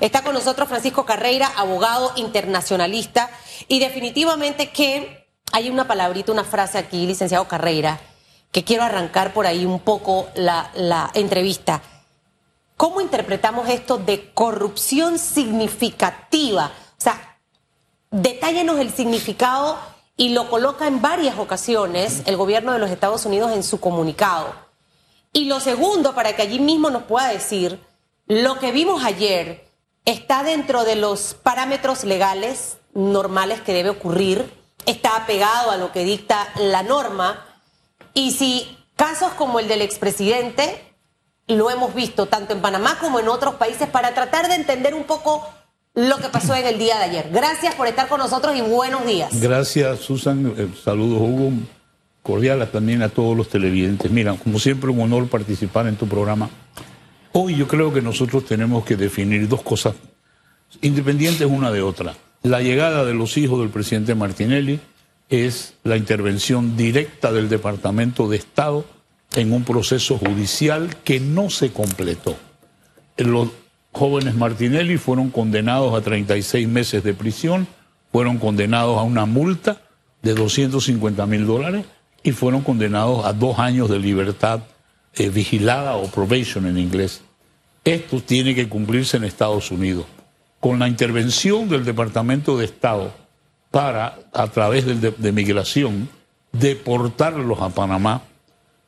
Está con nosotros Francisco Carreira, abogado internacionalista, y definitivamente que hay una palabrita, una frase aquí, licenciado Carreira, que quiero arrancar por ahí un poco la, entrevista. ¿Cómo interpretamos esto de corrupción significativa? O sea, detállenos el significado y lo coloca en varias ocasiones el gobierno de los Estados Unidos en su comunicado. Y lo segundo, para que allí mismo nos pueda decir, lo que vimos ayer está dentro de los parámetros legales normales que debe ocurrir, está apegado a lo que dicta la norma, y si casos como el del expresidente, lo hemos visto tanto en Panamá como en otros países, para tratar de entender un poco lo que pasó en el día de ayer. Gracias por estar con nosotros y buenos días. Gracias, Susan. Eh, saludos, Hugo. Cordial también a todos los televidentes. Mira, como siempre, un honor participar en tu programa. Hoy yo creo que nosotros tenemos que definir dos cosas independientes una de otra. La llegada de los hijos del presidente Martinelli es la intervención directa del Departamento de Estado en un proceso judicial que no se completó. Los jóvenes Martinelli fueron condenados a 36 meses de prisión, fueron condenados a una multa de 250 mil dólares y fueron condenados a dos años de libertad eh, vigilada o probation en inglés. Esto tiene que cumplirse en Estados Unidos. Con la intervención del Departamento de Estado para, a través de, de migración, deportarlos a Panamá,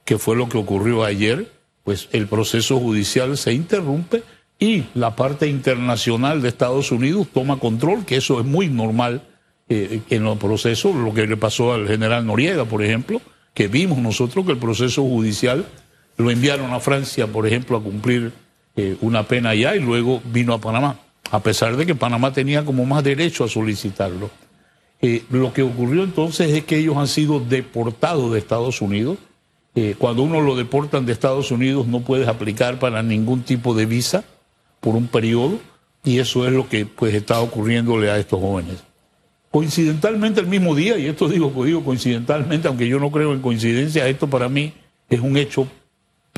que fue lo que ocurrió ayer, pues el proceso judicial se interrumpe y la parte internacional de Estados Unidos toma control, que eso es muy normal eh, en los procesos, lo que le pasó al general Noriega, por ejemplo, que vimos nosotros que el proceso judicial lo enviaron a Francia, por ejemplo, a cumplir eh, una pena allá y luego vino a Panamá, a pesar de que Panamá tenía como más derecho a solicitarlo. Eh, lo que ocurrió entonces es que ellos han sido deportados de Estados Unidos. cuando uno lo deportan de Estados Unidos no puedes aplicar para ningún tipo de visa por un periodo y eso es lo que pues está ocurriéndole a estos jóvenes coincidentalmente el mismo día, y esto digo, pues digo coincidentalmente, aunque yo no creo en coincidencia, esto para mí es un hecho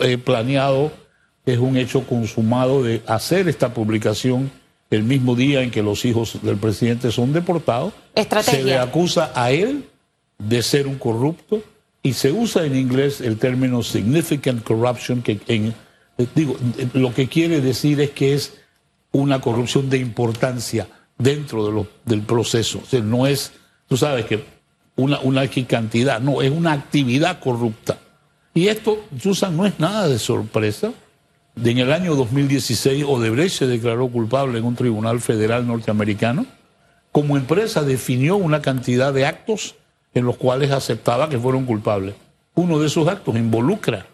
eh, planeado, es un hecho consumado de hacer esta publicación el mismo día en que los hijos del presidente son deportados. Se le acusa a él de ser un corrupto y se usa en inglés el término significant corruption, que en, eh, digo, lo que quiere decir es que es una corrupción de importancia dentro de lo, del proceso. O sea, no es, tú sabes que una, una cantidad, no, es una actividad corrupta. Y esto, Susan, no es nada de sorpresa. En el año 2016, Odebrecht se declaró culpable en un tribunal federal norteamericano. Como empresa definió una cantidad de actos en los cuales aceptaba que fueron culpables. Uno de esos actos involucra,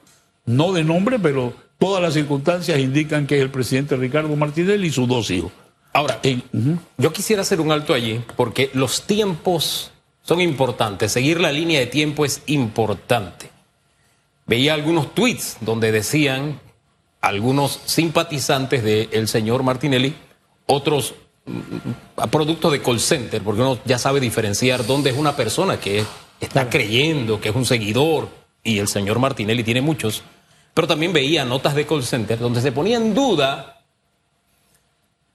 no de nombre, pero todas las circunstancias indican que es el presidente Ricardo Martinelli y sus dos hijos. Ahora, yo quisiera hacer un alto allí porque los tiempos son importantes. Seguir la línea de tiempo es importante. Veía algunos tweets donde decían algunos simpatizantes del señor Martinelli, otros a mm, producto de call center, porque uno ya sabe diferenciar dónde es una persona que está creyendo que es un seguidor, y el señor Martinelli tiene muchos, pero también veía notas de call center donde se ponía en duda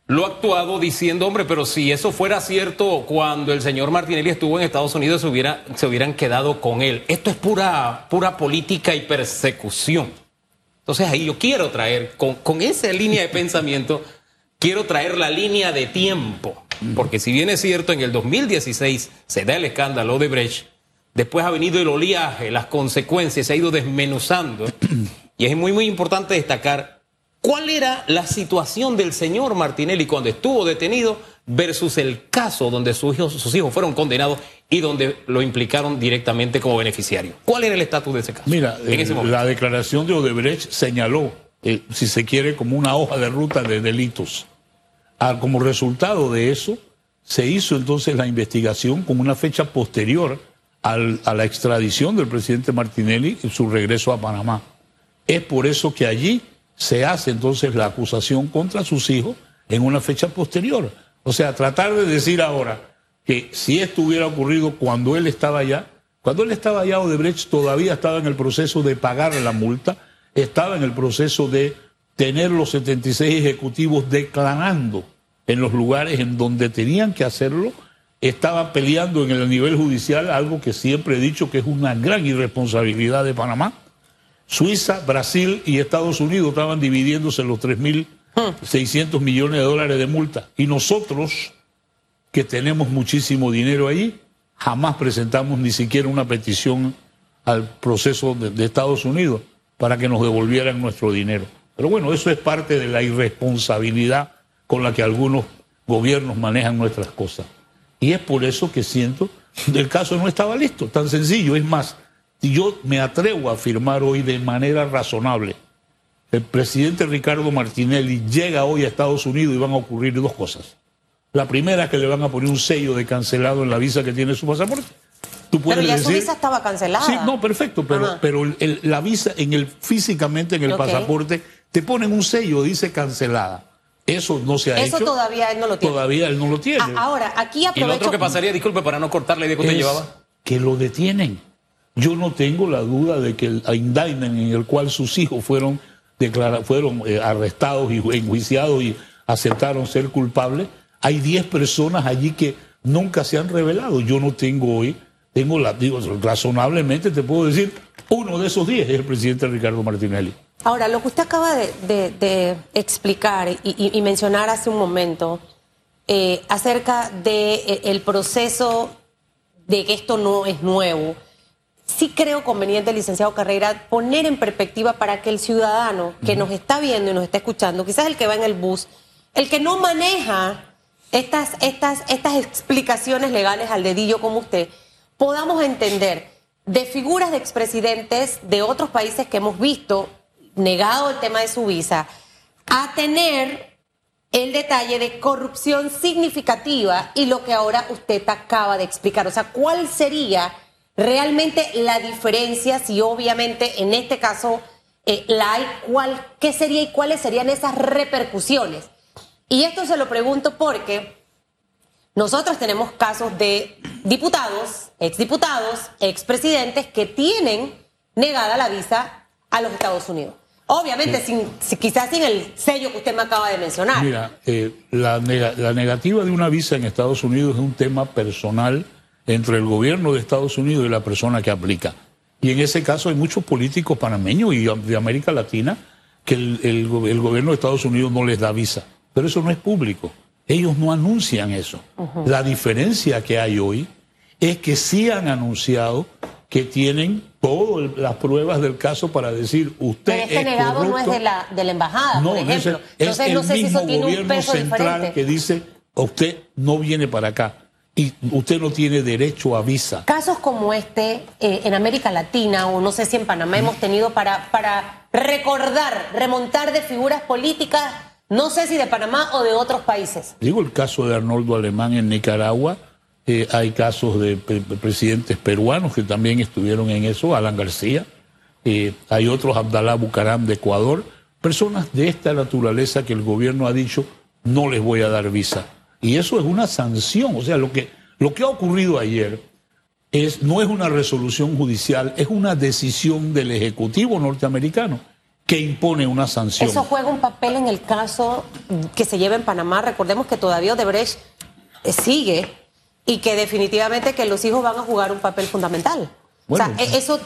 lo actuado diciendo, hombre, pero si eso fuera cierto cuando el señor Martinelli estuvo en Estados Unidos, se, hubiera, se hubieran quedado con él. Esto es pura, pura política y persecución. Entonces ahí yo quiero traer, con, esa línea de pensamiento, quiero traer la línea de tiempo. Porque si bien es cierto, en el 2016 se da el escándalo de Brecht, después ha venido el oleaje, las consecuencias, se ha ido desmenuzando. Y es muy, muy importante destacar ¿Cuál era la situación del señor Martinelli cuando estuvo detenido versus el caso donde sus hijos, sus hijos fueron condenados y donde lo implicaron directamente como beneficiario? ¿Cuál era el estatus de ese caso? Mira, eh, la declaración de Odebrecht señaló, eh, si se quiere, como una hoja de ruta de delitos. Ah, como resultado de eso, se hizo entonces la investigación con una fecha posterior a la extradición del presidente Martinelli y su regreso a Panamá. Es por eso que allí se hace entonces la acusación contra sus hijos en una fecha posterior. O sea, tratar de decir ahora que si esto hubiera ocurrido cuando él estaba allá, cuando él estaba allá, Odebrecht todavía estaba en el proceso de pagar la multa, estaba en el proceso de tener los 76 ejecutivos declarando en los lugares en donde tenían que hacerlo, estaba peleando en el nivel judicial algo que siempre he dicho que es una gran irresponsabilidad de Panamá. Suiza, Brasil y Estados Unidos estaban dividiéndose los 3.600 millones de dólares de multa. Y nosotros, que tenemos muchísimo dinero ahí, jamás presentamos ni siquiera una petición al proceso de, de Estados Unidos para que nos devolvieran nuestro dinero. Pero bueno, eso es parte de la irresponsabilidad con la que algunos gobiernos manejan nuestras cosas. Y es por eso que siento que el caso no estaba listo, tan sencillo. Es más, yo me atrevo a afirmar hoy de manera razonable, el presidente Ricardo Martinelli llega hoy a Estados Unidos y van a ocurrir dos cosas. La primera es que le van a poner un sello de cancelado en la visa que tiene su pasaporte. Tú puedes pero ya su visa estaba cancelada. Sí, no, perfecto, pero, pero la visa en el, físicamente en el pasaporte te ponen un sello, dice cancelada. Eso no se ha hecho. Eso todavía él no lo tiene. Todavía él no lo tiene. ahora, aquí aprovecho... ¿Y lo otro que pasaría, disculpe, para no cortar la idea que usted llevaba? Que lo detienen. Yo no tengo la duda de que el indictment en el cual sus hijos fueron, fueron eh, arrestados y enjuiciados y aceptaron ser culpables, hay 10 personas allí que nunca se han revelado. Yo no tengo hoy, tengo la, digo, razonablemente te puedo decir, uno de esos 10 es el presidente Ricardo Martinelli. Ahora, lo que usted acaba de, explicar y, mencionar hace un momento eh, acerca del de, eh, proceso de que esto no es nuevo, sí creo conveniente, licenciado Carrera, poner en perspectiva para que el ciudadano que nos está viendo y nos está escuchando, quizás el que va en el bus, el que no maneja estas, estas, estas explicaciones legales al dedillo como usted, podamos entender de figuras de expresidentes de otros países que hemos visto negado el tema de su visa, a tener el detalle de corrupción significativa y lo que ahora usted acaba de explicar. O sea, ¿cuál sería realmente la diferencia si obviamente en este caso eh, la hay? ¿Cuál, ¿Qué sería y cuáles serían esas repercusiones? Y esto se lo pregunto porque nosotros tenemos casos de diputados, exdiputados, expresidentes que tienen negada la visa a los Estados Unidos. Obviamente, sin, quizás sin el sello que usted me acaba de mencionar. Mira, eh, la, la, negativa de una visa en Estados Unidos es un tema personal entre el gobierno de Estados Unidos y la persona que aplica. Y en ese caso hay muchos políticos panameños y de América Latina que el, el, gobierno de Estados Unidos no les da visa. Pero eso no es público. Ellos no anuncian eso. La diferencia que hay hoy es que sí han anunciado que tienen todas las pruebas del caso para decir usted Pero este negado no es de la, de la embajada, no, por ejemplo. Es, el no sé mismo si eso gobierno central que dice usted no viene para acá y usted no tiene derecho a visa. Casos como este eh, en América Latina o no sé si en Panamá hemos tenido para, para recordar, remontar de figuras políticas, no sé si de Panamá o de otros países. Digo el caso de Arnoldo Alemán en Nicaragua eh, hay casos de presidentes peruanos que también estuvieron en eso, Alan García. Eh, hay otros, Abdalá Bucaram de Ecuador. Personas de esta naturaleza que el gobierno ha dicho no les voy a dar visa. Y eso es una sanción. O sea, lo que, lo que ha ocurrido ayer es, no es una resolución judicial, es una decisión del Ejecutivo norteamericano que impone una sanción. Eso juega un papel en el caso que se lleva en Panamá. Recordemos que todavía Odebrecht eh, sigue y que definitivamente que los hijos van a jugar un papel fundamental. o sea, e-, eso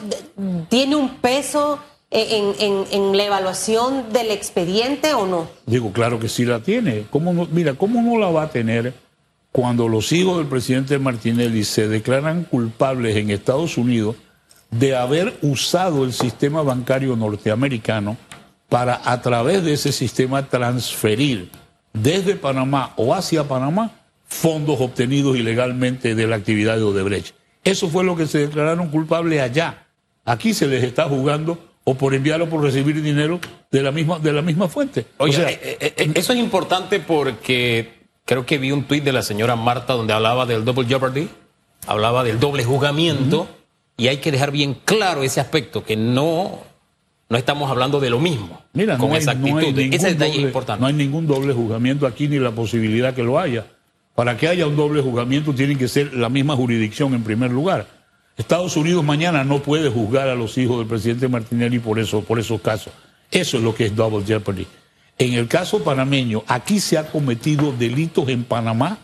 tiene un peso en, la evaluación del expediente o no? Digo, claro que sí la tiene. ¿Cómo no, mira, ¿cómo no la va a tener cuando los hijos del presidente Martinelli se declaran culpables en Estados Unidos de haber usado el sistema bancario norteamericano para a través de ese sistema transferir desde Panamá o hacia Panamá fondos obtenidos ilegalmente de la actividad de Odebrecht. Eso fue lo que se declararon culpables allá. Aquí se les está jugando o por enviar o por recibir dinero de la misma, de la misma fuente. Oye, eh, eh, eh, eso es importante porque creo que vi un tuit de la señora Marta donde hablaba del double jeopardy, hablaba del doble juzgamiento, y hay que dejar bien claro ese aspecto, que no, no estamos hablando de lo mismo. Mira, con esa actitud. ese detalle es importante. No hay ningún doble juzgamiento aquí ni la posibilidad que lo haya. Para que haya un doble juzgamiento tiene que ser la misma jurisdicción en primer lugar. Estados Unidos mañana no puede juzgar a los hijos del presidente Martinelli por, eso, por esos casos. Eso es lo que es double jeopardy. En el caso panameño, aquí se ha cometido delitos en Panamá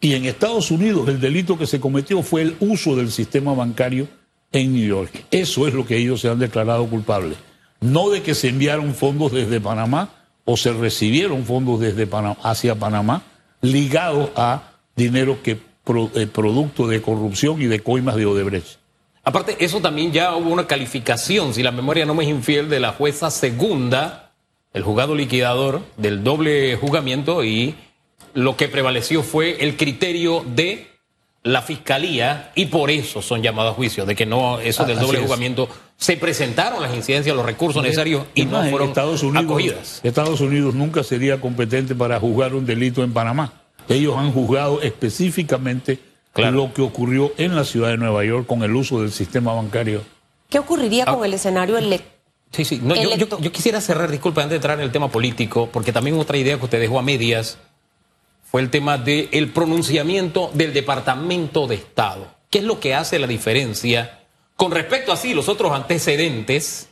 y en Estados Unidos el delito que se cometió fue el uso del sistema bancario en New York. Eso es lo que ellos se han declarado culpables. No de que se enviaron fondos desde Panamá o se recibieron fondos desde Panamá hacia Panamá ligados a dinero que eh, producto de corrupción y de coimas de Odebrecht. Aparte, eso también ya hubo una calificación, si la memoria no me es infiel, de la jueza segunda, el juzgado liquidador del doble juzgamiento y lo que prevaleció fue el criterio de la fiscalía y por eso son llamados a juicio, de que no, eso del doble juzgamiento, se presentaron las incidencias, los recursos necesarios y no fueron Estados Unidos, acogidas. Estados Unidos nunca sería competente para juzgar un delito en Panamá. Ellos han juzgado específicamente lo que ocurrió en la ciudad de Nueva York con el uso del sistema bancario. ¿Qué ocurriría ah. con el escenario electoral? Sí, sí. yo, quisiera cerrar, disculpa, antes de entrar en el tema político, porque también otra idea que usted dejó a medias fue el tema del pronunciamiento del Departamento de Estado. ¿Qué es lo que hace la diferencia con respecto a sí, los otros antecedentes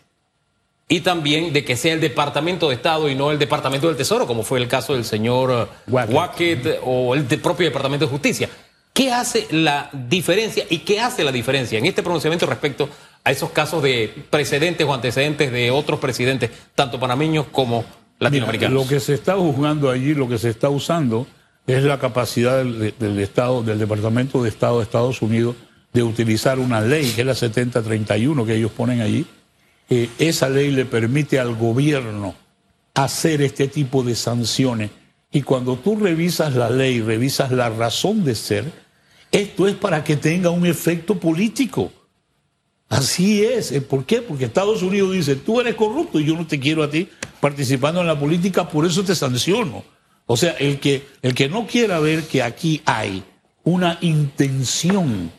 y también de que sea el Departamento de Estado y no el Departamento del Tesoro, como fue el caso del señor Wackett o el propio Departamento de Justicia? ¿Qué hace la diferencia y qué hace la diferencia en este pronunciamiento respecto a esos casos de precedentes o antecedentes de otros presidentes, tanto panameños como latinoamericanos? lo que se está juzgando allí, lo que se está usando es la capacidad del, Estado, del Departamento de Estado de Estados Unidos de utilizar una ley, que es la 7031 que ellos ponen allí. Esa ley le permite al gobierno hacer este tipo de sanciones. Y cuando tú revisas la ley, revisas la razón de ser, esto es para que tenga un efecto político. Así es. ¿Por qué? Porque Estados Unidos dice, tú eres corrupto y yo no te quiero a ti participando en la política, por eso te sanciono. O sea, el que, el que no quiera ver que aquí hay una intención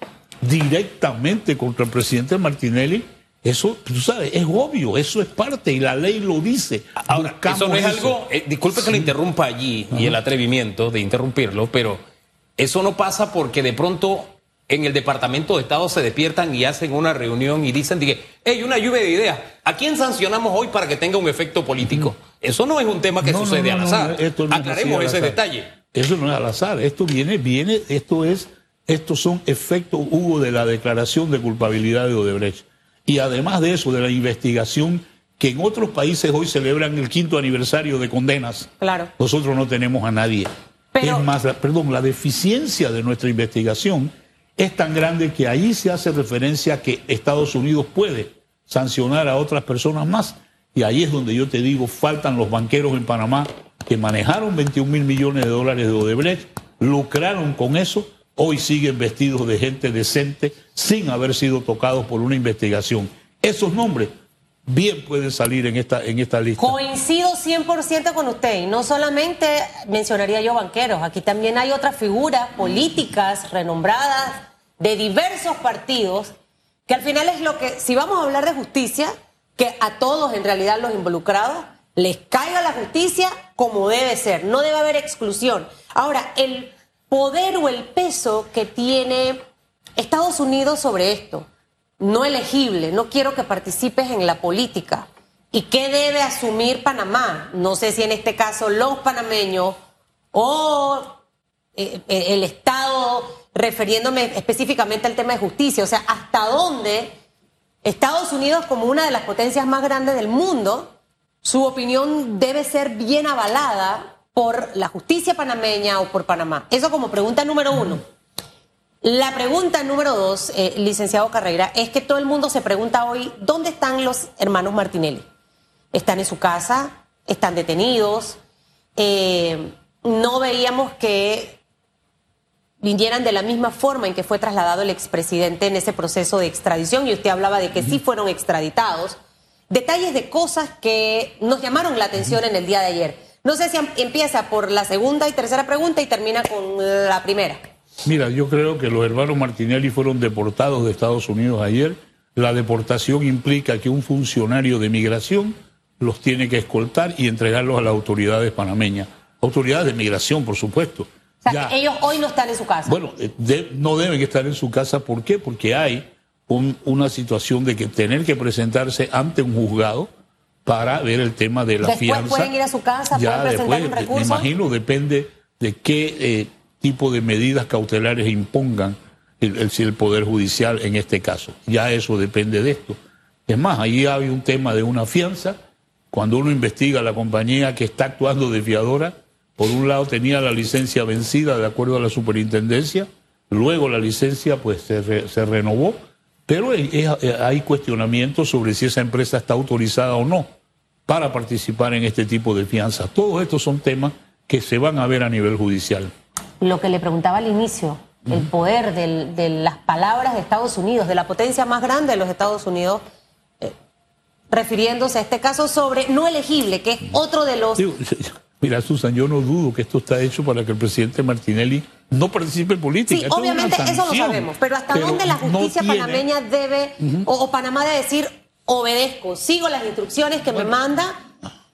directamente contra el presidente Martinelli, eso, tú sabes, es obvio, eso es parte y la ley lo dice. Ahora, eso no es algo, eh, disculpe que lo interrumpa allí y el atrevimiento de interrumpirlo, pero eso no pasa porque de pronto en el Departamento de Estado se despiertan y hacen una reunión y dicen, dije, hey, una lluvia de ideas, ¿a quién sancionamos hoy para que tenga un efecto político? Eso no es un tema que sucede al azar. Aclaremos ese detalle. Eso no es al azar, esto viene, viene, esto es, estos son efectos, hubo de la declaración de culpabilidad de Odebrecht. Y además de eso, de la investigación que en otros países hoy celebran el quinto aniversario de condenas. Claro. Nosotros no tenemos a nadie. Es más, perdón, la deficiencia de nuestra investigación es tan grande que ahí se hace referencia a que Estados Unidos puede sancionar a otras personas más. Y ahí es donde yo te digo, faltan los banqueros en Panamá que manejaron 21 mil millones de dólares de Odebrecht, lucraron con eso, hoy siguen vestidos de gente decente sin haber sido tocados por una investigación. Esos nombres bien pueden salir en esta, en esta lista. Coincido 100% con usted. Y no solamente mencionaría yo banqueros, aquí también hay otras figuras políticas renombradas de diversos partidos, que al final es lo que, si vamos a hablar de justicia, que a todos en realidad los involucrados les caiga la justicia como debe ser, no debe haber exclusión. Ahora, el poder o el peso que tiene Estados Unidos sobre esto, no elegible, no quiero que participes en la política. ¿Y qué debe asumir Panamá? No sé si en este caso los panameños o eh, eh, el Estado, refiriéndome específicamente al tema de justicia, o sea, hasta dónde Estados Unidos como una de las potencias más grandes del mundo, su opinión debe ser bien avalada por la justicia panameña o por Panamá. Eso como pregunta número uno. La pregunta número dos, eh, licenciado Carrera, es que todo el mundo se pregunta hoy, ¿dónde están los hermanos Martinelli? ¿Están en su casa? ¿Están detenidos? Eh, no veíamos que vinieran de la misma forma en que fue trasladado el expresidente en ese proceso de extradición y usted hablaba de que sí fueron extraditados. Detalles de cosas que nos llamaron la atención en el día de ayer. No sé si empieza por la segunda y tercera pregunta y termina con la primera. Mira, yo creo que los hermanos Martinelli fueron deportados de Estados Unidos ayer. La deportación implica que un funcionario de migración los tiene que escoltar y entregarlos a las autoridades panameñas. Autoridades de migración, por supuesto. O sea, que ellos hoy no están en su casa. Bueno, eh, no deben estar en su casa. ¿Por qué? Porque hay una situación de que tener que presentarse ante un juzgado para ver el tema de la Después fianza. pueden ir a su casa, ya pueden presentar después, un me recurso. imagino, depende de qué eh, tipo de medidas cautelares impongan el, el, el Poder Judicial en este caso. Ya eso depende de esto. Es más, ahí hay un tema de una fianza. Cuando uno investiga a la compañía que está actuando de fiadora, por un lado tenía la licencia vencida de acuerdo a la superintendencia, luego la licencia pues se, re- se renovó, pero es- hay cuestionamientos sobre si esa empresa está autorizada o no para participar en este tipo de fianzas. Todos estos son temas que se van a ver a nivel judicial. Lo que le preguntaba al inicio, el poder del- de las palabras de Estados Unidos, de la potencia más grande de los Estados Unidos, eh, refiriéndose a este caso sobre no elegible, que es otro de los... Digo, mira, Susan, yo no dudo que esto está hecho para que el presidente Martinelli no participe en política. Sí, Esto es una obviamente eso lo sabemos, pero ¿hasta Pero dónde la justicia panameña debe, o, o Panamá debe decir, obedezco, sigo las instrucciones que me manda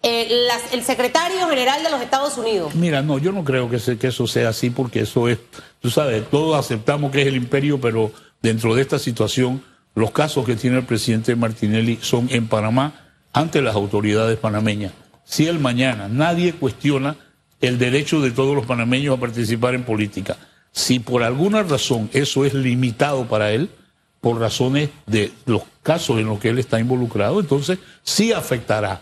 eh, las- el secretario general de los Estados Unidos? Mira, no, yo no creo que, se- que eso sea así porque eso es, tú sabes, todos aceptamos que es el imperio, pero dentro de esta situación, los casos que tiene el presidente Martinelli son en Panamá ante las autoridades panameñas. Si él mañana, nadie cuestiona el derecho de todos los panameños a participar en política. Si por alguna razón eso es limitado para él, por razones de los casos en los que él está involucrado, entonces sí afectará.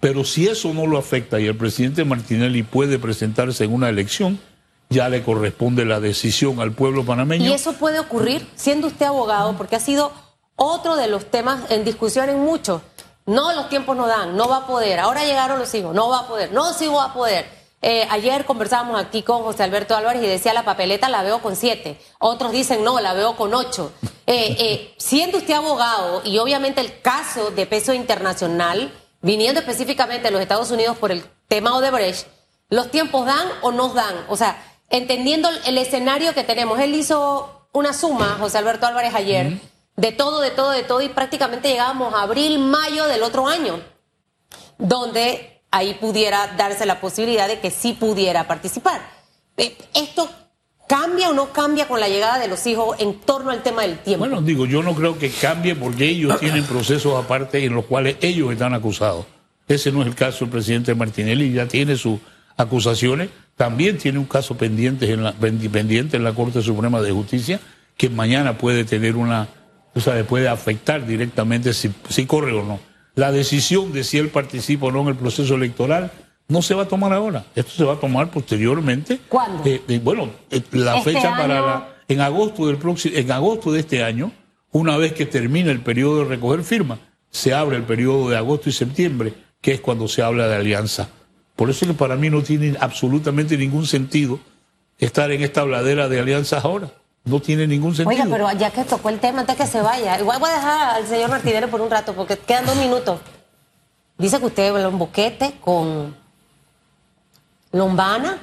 Pero si eso no lo afecta y el presidente Martinelli puede presentarse en una elección, ya le corresponde la decisión al pueblo panameño. Y eso puede ocurrir siendo usted abogado, porque ha sido otro de los temas en discusión en muchos. No, los tiempos no dan, no va a poder. Ahora llegaron los hijos, no va a poder, no, sí va a poder. Eh, ayer conversábamos aquí con José Alberto Álvarez y decía la papeleta la veo con siete. Otros dicen no, la veo con ocho. Eh, eh, siendo usted abogado y obviamente el caso de peso internacional, viniendo específicamente de los Estados Unidos por el tema Odebrecht, ¿los tiempos dan o no dan? O sea, entendiendo el escenario que tenemos, él hizo una suma, José Alberto Álvarez ayer, de todo, de todo, de todo, y prácticamente llegábamos a abril, mayo del otro año, donde ahí pudiera darse la posibilidad de que sí pudiera participar. Eh, ¿Esto cambia o no cambia con la llegada de los hijos en torno al tema del tiempo? Bueno, digo, yo no creo que cambie porque ellos tienen procesos aparte en los cuales ellos están acusados. Ese no es el caso del presidente Martinelli, ya tiene sus acusaciones, también tiene un caso pendiente en la, pendi- pendiente en la Corte Suprema de Justicia que mañana puede tener una, tú sabes, puede afectar directamente si corre o no. La decisión de si él participa o no en el proceso electoral no se va a tomar ahora, esto se va a tomar posteriormente. ¿Cuándo? Eh, eh, bueno, eh, la Este fecha para la, en agosto del próximo, en agosto de este año, una vez que termine el periodo de recoger firmas, se abre el periodo de agosto y septiembre, que es cuando se habla de alianza. Por eso que para mí no tiene absolutamente ningún sentido estar en esta habladera de alianzas ahora. No tiene ningún sentido. Oiga, pero ya que tocó el tema, antes que se vaya, igual voy a dejar al señor Martínez por un rato, porque quedan dos minutos. Dice que usted habló un boquete con Lombana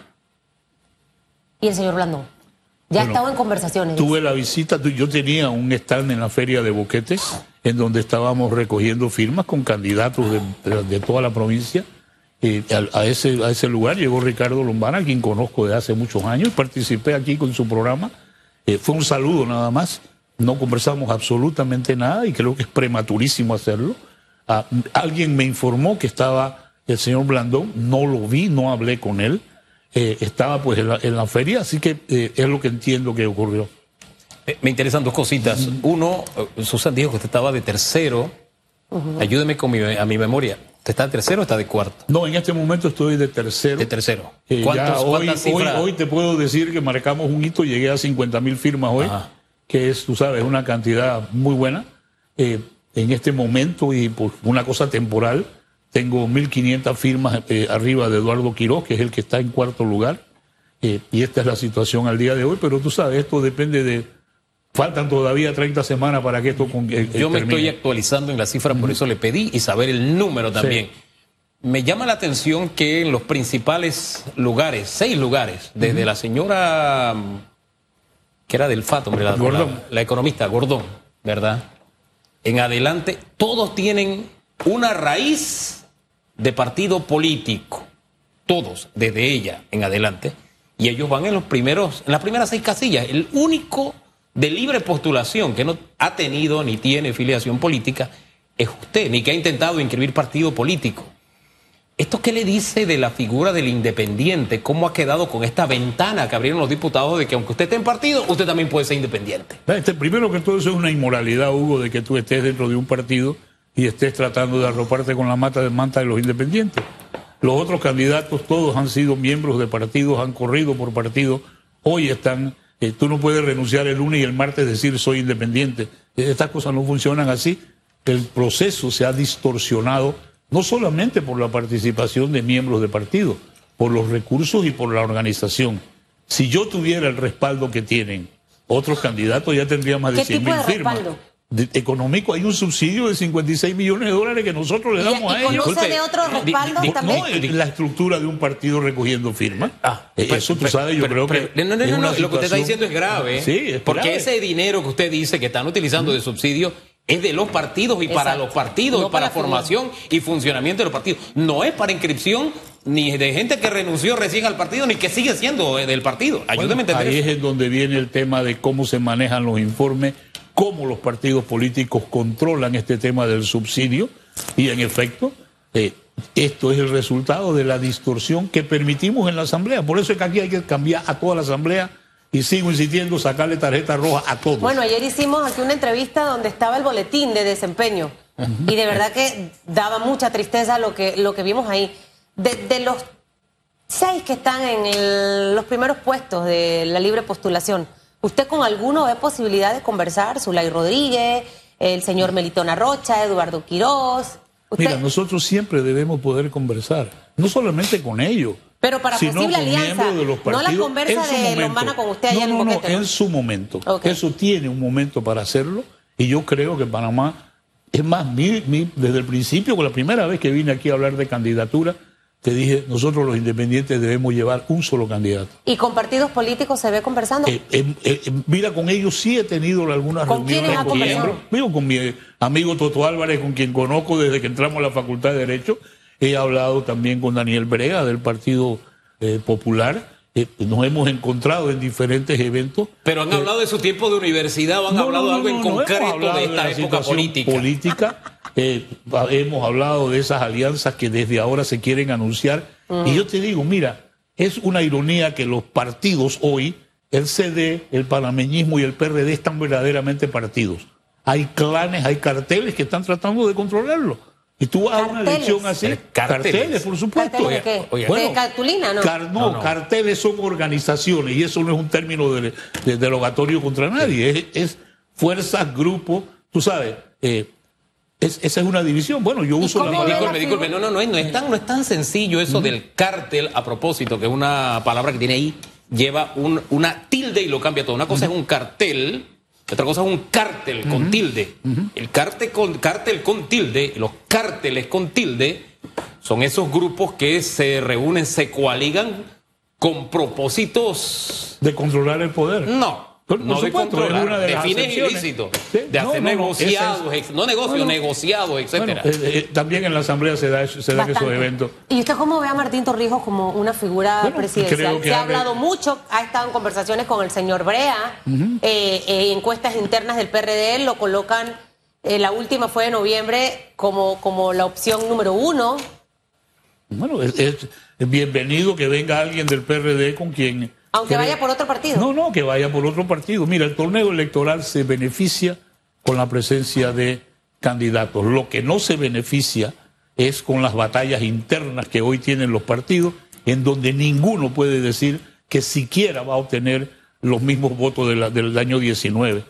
y el señor Blandón. Ya Bueno, estaba en conversaciones. Tuve la visita, yo tenía un stand en la feria de Boquetes, en donde estábamos recogiendo firmas con candidatos de, de- toda la provincia. Eh, a, a ese, a ese lugar llegó Ricardo Lombana, quien conozco de hace muchos años, participé aquí con su programa. Eh, fue un saludo nada más, no conversamos absolutamente nada y creo que es prematurísimo hacerlo. Ah, alguien me informó que estaba el señor Blandón, no lo vi, no hablé con él. Eh, estaba pues en la, en la feria, así que eh, es lo que entiendo que ocurrió. Eh, Me interesan dos cositas. Uno, Susan dijo que usted estaba de tercero. Ayúdeme con mi, a mi memoria. ¿Usted está de tercero o está de cuarto? No, en este momento estoy de tercero. De tercero. Eh, ya ¿Cuántos- hoy, te puedo decir que marcamos un hito, llegué a 50 mil firmas hoy, Ajá. que es, tú sabes, una cantidad muy buena. Eh, en este momento y por una cosa temporal, tengo 1.500 firmas eh, arriba de Eduardo Quiroz, que es el que está en cuarto lugar. Eh, y esta es la situación al día de hoy, pero tú sabes, esto depende de... Faltan todavía 30 semanas para que esto eh, eh, Yo me termine. estoy actualizando en la cifra, por eso le pedí y saber el número también. Me llama la atención que en los principales lugares, seis lugares, desde la señora mm, que era del FAT, hombre, la, Gordón. la- la economista Gordón, ¿verdad? En adelante, todos tienen una raíz de partido político. Todos, desde ella en adelante. Y ellos van en los primeros, en las primeras seis casillas. El único de libre postulación que no ha tenido ni tiene filiación política es usted, ni que ha intentado inscribir partido político. ¿Esto qué le dice de la figura del independiente? ¿Cómo ha quedado con esta ventana que abrieron los diputados de que aunque usted esté en partido, usted también puede ser independiente? Este, primero que todo eso es una inmoralidad, Hugo, de que tú estés dentro de un partido y estés tratando de arroparte con la mata de manta de los independientes. Los otros candidatos todos han sido miembros de partidos, han corrido por partidos, hoy están, eh, tú no puedes renunciar el lunes y el martes decir soy independiente. Estas cosas no funcionan así. El proceso se ha distorsionado no solamente por la participación de miembros de partido, por los recursos y por la organización. Si yo tuviera el respaldo que tienen otros candidatos, ya tendría más de 100 mil firmas. De, económico, hay un subsidio de 56 millones de dólares que nosotros le damos a ellos. ¿Conoce de otros respaldos también? No, la estructura de un partido recogiendo firmas. Ah, eh, eso tú sabes, yo creo que. No, no, no, no, lo que usted está diciendo es grave. Sí, es Porque ese dinero que usted dice que están utilizando de subsidio es de los partidos y para los partidos y para, formación y funcionamiento de los partidos. No es para inscripción ni de gente que renunció recién al partido ni que sigue siendo del partido. Ayúdeme a entender. Ahí es donde viene el tema de cómo se manejan los informes, cómo los partidos políticos controlan este tema del subsidio y en efecto eh, esto es el resultado de la distorsión que permitimos en la Asamblea. Por eso es que aquí hay que cambiar a toda la Asamblea y sigo insistiendo sacarle tarjeta roja a todos. Bueno, ayer hicimos aquí una entrevista donde estaba el boletín de desempeño y de verdad que daba mucha tristeza lo que, lo que vimos ahí. De, los seis que están en los primeros puestos de la libre postulación, ¿usted con alguno ve posibilidad de conversar? Zulay Rodríguez, el señor Melitón Arrocha, Eduardo Quiroz. Mira, nosotros siempre debemos poder conversar, no solamente con ellos pero para posible alianza, no la conversa de Lombana con usted allá no, en No, en su momento. Eso tiene un momento para hacerlo y yo creo que Panamá, es más, desde el principio, con la primera vez que vine aquí a hablar de candidatura, te dije, nosotros los independientes debemos llevar un solo candidato. ¿Y con partidos políticos se ve conversando? Eh, eh, eh, mira, con ellos sí he tenido algunas ¿Con reuniones. ¿Con quiénes ha con mi amigo Toto Álvarez, con quien conozco desde que entramos a la Facultad de Derecho, He hablado también con Daniel Brega del Partido eh, Popular. Eh, nos hemos encontrado en diferentes eventos. Pero han hablado de su tiempo de universidad o han hablado de algo en concreto de esta época política. política. Eh, hemos hablado de esas alianzas que desde ahora se quieren anunciar. Y yo te digo, mira, es una ironía que los partidos hoy, el CD, el panameñismo y el PRD están verdaderamente partidos. Hay clanes, hay carteles que están tratando de controlarlo. Y tú vas a una elección así. Carteles, por supuesto. ¿Carteles de qué? ¿De cartulina, no? no, carteles son organizaciones y eso no es un término de, derogatorio contra nadie. Es, fuerzas, grupos, tú sabes. Eh, esa es una división. Bueno, yo uso la palabra. Disculpe, no, no, no, no es tan, no es tan sencillo eso del cártel, a propósito, que es una palabra que tiene ahí, lleva un, una tilde y lo cambia todo. Una cosa es un cartel otra cosa es un cártel con tilde. El cártel con, cártel con tilde, los cárteles con tilde, son esos grupos que se reúnen, se coaligan con propósitos... De controlar el poder. No, no de controlar, de, fines ilícitos, de hacer negociados, no negocios, negociados, etcétera. Eh, eh, también en la Asamblea se, da, se dan esos eventos. ¿Y usted cómo ve a Martín Torrijos como una figura presidencial? Se ha hablado mucho, ha estado en conversaciones con el señor Brea, eh, encuestas internas del PRD lo colocan, la última fue de noviembre, como, como la opción número uno. Bueno, es bienvenido que venga alguien del PRD con quien aunque vaya por otro partido. No, no, que vaya por otro partido. Mira, el torneo electoral se beneficia con la presencia de candidatos. Lo que no se beneficia es con las batallas internas que hoy tienen los partidos, en donde ninguno puede decir que siquiera va a obtener los mismos votos del año 19,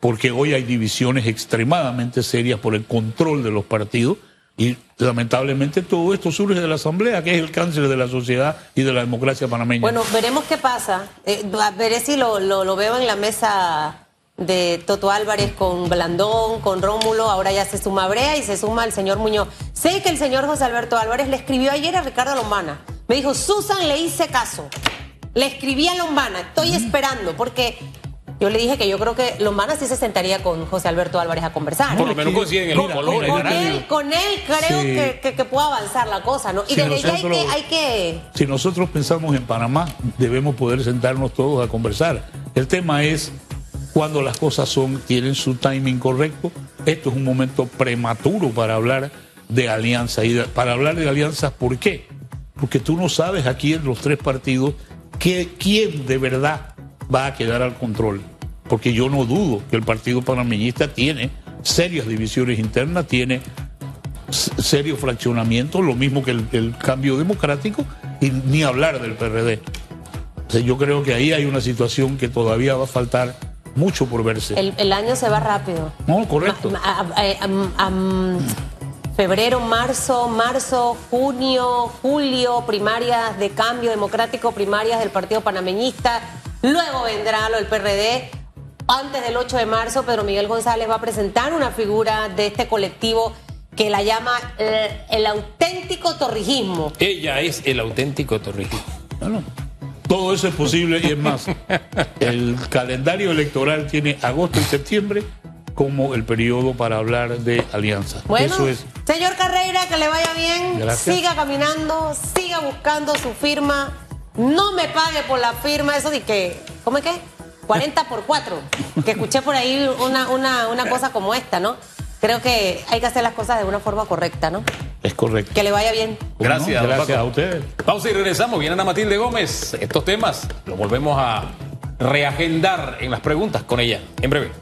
porque hoy hay divisiones extremadamente serias por el control de los partidos y lamentablemente todo esto surge de la Asamblea, que es el cáncer de la sociedad y de la democracia panameña. Bueno, veremos qué pasa. Eh, veré si lo, lo, veo en la mesa de Toto Álvarez con Blandón, con Rómulo, ahora ya se suma Brea y se suma el señor Muñoz. Sé que el señor José Alberto Álvarez le escribió ayer a Ricardo Lombana. Me dijo, Susan, le hice caso. Le escribí a Lombana, estoy esperando, porque yo le dije que yo creo que Lombana sí se sentaría con José Alberto Álvarez a conversar. Por lo menos consiguen el color. Con él, con él creo que, que, pueda avanzar la cosa, ¿no? Y desde ahí hay, hay que... Si nosotros pensamos en Panamá, debemos poder sentarnos todos a conversar. El tema es cuando las cosas son, tienen su timing correcto, esto es un momento prematuro para hablar de alianza. Y para hablar de alianzas, ¿por qué? Porque tú no sabes aquí en los tres partidos que, quién de verdad va a quedar al control. Porque yo no dudo que el Partido Panameñista tiene serias divisiones internas, tiene serios fraccionamientos, lo mismo que el, cambio democrático, y ni hablar del PRD. yo creo que ahí hay una situación que todavía va a faltar mucho por verse. El, año se va rápido. No, correcto. febrero, marzo, marzo, junio, julio, primarias de cambio democrático, primarias del Partido Panameñista. Luego vendrá lo del PRD. Antes del 8 de marzo, Pedro Miguel González va a presentar una figura de este colectivo que la llama eh, el, auténtico torrijismo. Ella es el auténtico torrijismo. todo eso es posible y es más. El calendario electoral tiene agosto y septiembre como el periodo para hablar de alianza. Bueno, señor Carreira, que le vaya bien. Siga caminando, siga buscando su firma. No me pague por la firma, eso de que, ¿cómo es que? 40 por 4. Que escuché por ahí una, una, una cosa como esta, ¿no? creo que hay que hacer las cosas de una forma correcta, ¿no? Es correcto. Que le vaya bien. Gracias, gracias a ustedes. Vamos y regresamos. Viene Ana Matilde Gómez. Estos temas los volvemos a reagendar en las preguntas con ella. En breve.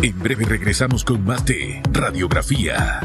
En breve regresamos con más de Radiografía.